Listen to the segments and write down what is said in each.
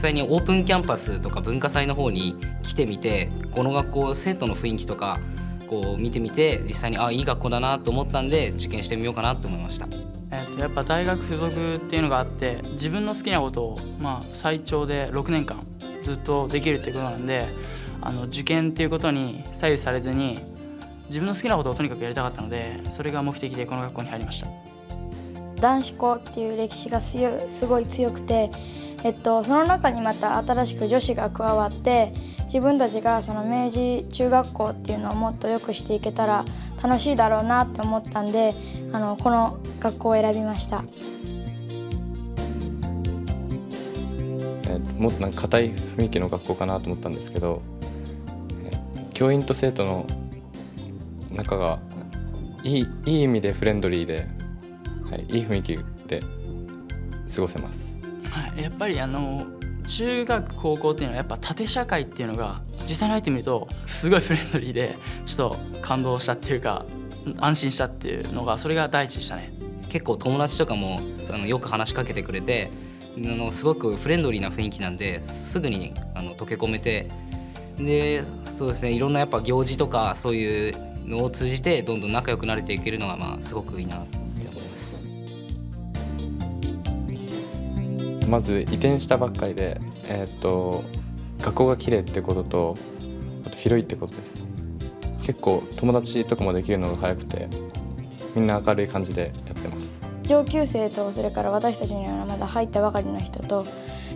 際にオープンキャンパスとか文化祭の方に来てみてこの学校生徒の雰囲気とかこう見てみて実際にあいい学校だなと思ったんで受験してみようかなと思いました。えー、とやっぱ大学附属っていうのがあって自分の好きなことを、まあ、最長で6年間ずっとできるっていうことなんであの受験っていうことに左右されずに自分の好きなことをとにかくやりたかったのでそれが目的でこの学校に入りました男子校っていう歴史がすごい強くて、えっと、その中にまた新しく女子が加わって自分たちがその明治中学校っていうのをもっと良くしていけたら楽しいだろうなって思ったんであのこの学校を選びました。もっとなんか硬い雰囲気の学校かなと思ったんですけど教員と生徒の仲がいいいい意味でフレンドリーで、はい、いい雰囲気で過ごせます。はい、やっぱりあの中学高校っていうのはやっぱ縦社会っていうのが実際に入ってみるとすごいフレンドリーでちょっと感動したっていうか安心したっていうのがそれが第一でしたね。結構友達とかもあのよく話しかけてくれてあのすごくフレンドリーな雰囲気なんですぐにあの溶け込めてでそうですねいろんなやっぱ行事とかそういうのを通じてどんどん仲良くなれていけるのがまあすごくいいなって思いますまず移転したばっかりで、えー、っと学校が綺麗ってこととあと広いってことです。結構友達とかもできるのが早くてみんな明るい感じでやってます。上級生とそれから私たちにはまだ入ったばかりの人と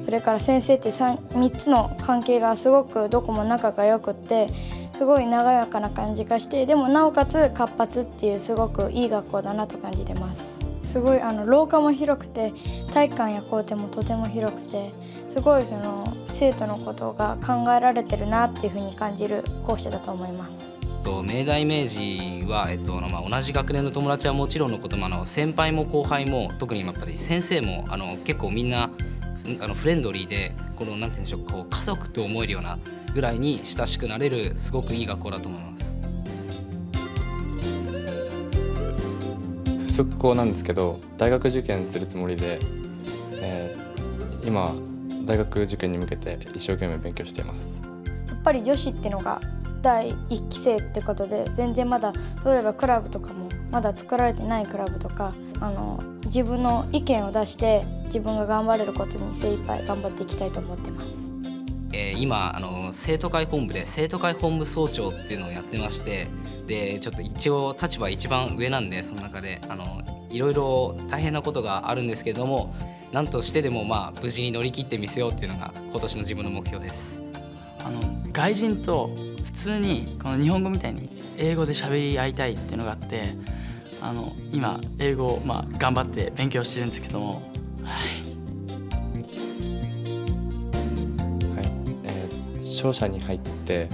それから先生って 3, 3つの関係がすごくどこも仲が良くってすごい和やかな感じがしてでもなおかつ活発っていうすごくいい学校だなと感じてます。すごいあの廊下も広くて体育館や校庭もとても広くてすごいその生徒のことが考えられてるなっていうふうに感じる校舎だと思います。明大明治は、えっとまあ、同じ学年の友達はもちろんのこともあの先輩も後輩も特にやっぱり先生もあの結構みんなあのフレンドリーでこのなんて言うんでしょうこう家族と思えるようなぐらいに親しくなれるすごくいい学校だと思います。附属校なんですけど大学受験するつもりで、えー、今大学受験に向けて一生懸命勉強していますやっぱり女子ってのが第1期生ってことで全然まだ例えばクラブとかもまだ作られてないクラブとかあの自分の意見を出して自分が頑張れることに精一杯頑張っていきたいと思ってます。えー、今あの生徒会本部で生徒会本部総長っていうのをやってましてでちょっと一応立場一番上なんでその中であのいろいろ大変なことがあるんですけれども何としてでもまあ無事に乗り切ってみせようっていうのが今年の自分の目標です。あの外人と普通にこの日本語みたいに英語で喋り合いたいっていうのがあってあの今英語をまあ頑張って勉強してるんですけどもはい商社に入って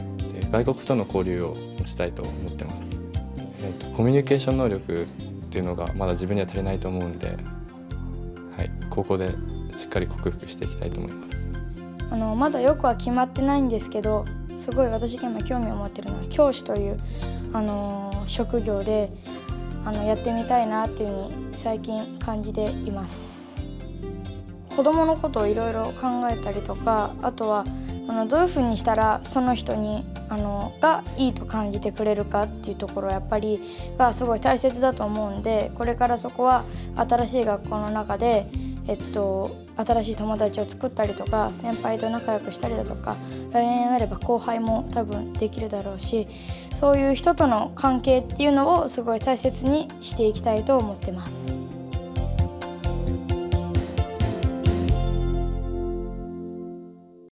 外国との交流を持ちたいと思ってます、えーと、コミュニケーション能力っていうのがまだ自分には足りないと思うんで、はい、高校でしっかり克服していきたいと思います。あのまだよくは決まってないんですけどすごい私が今興味を持ってるのは教師というあの職業であのやってみたいなっていうふうに最近感じています。子供のことをいろいろ考えたりとかあとはあのどういうふうにしたらその人にあのがいいと感じてくれるかっていうところやっぱりがすごい大切だと思うんでこれからそこは新しい学校の中で、えっと、新しい友達を作ったりとか先輩と仲良くしたりだとか来年になれば後輩も多分できるだろうしそういう人との関係っていうのをすごい大切にしていきたいと思ってます。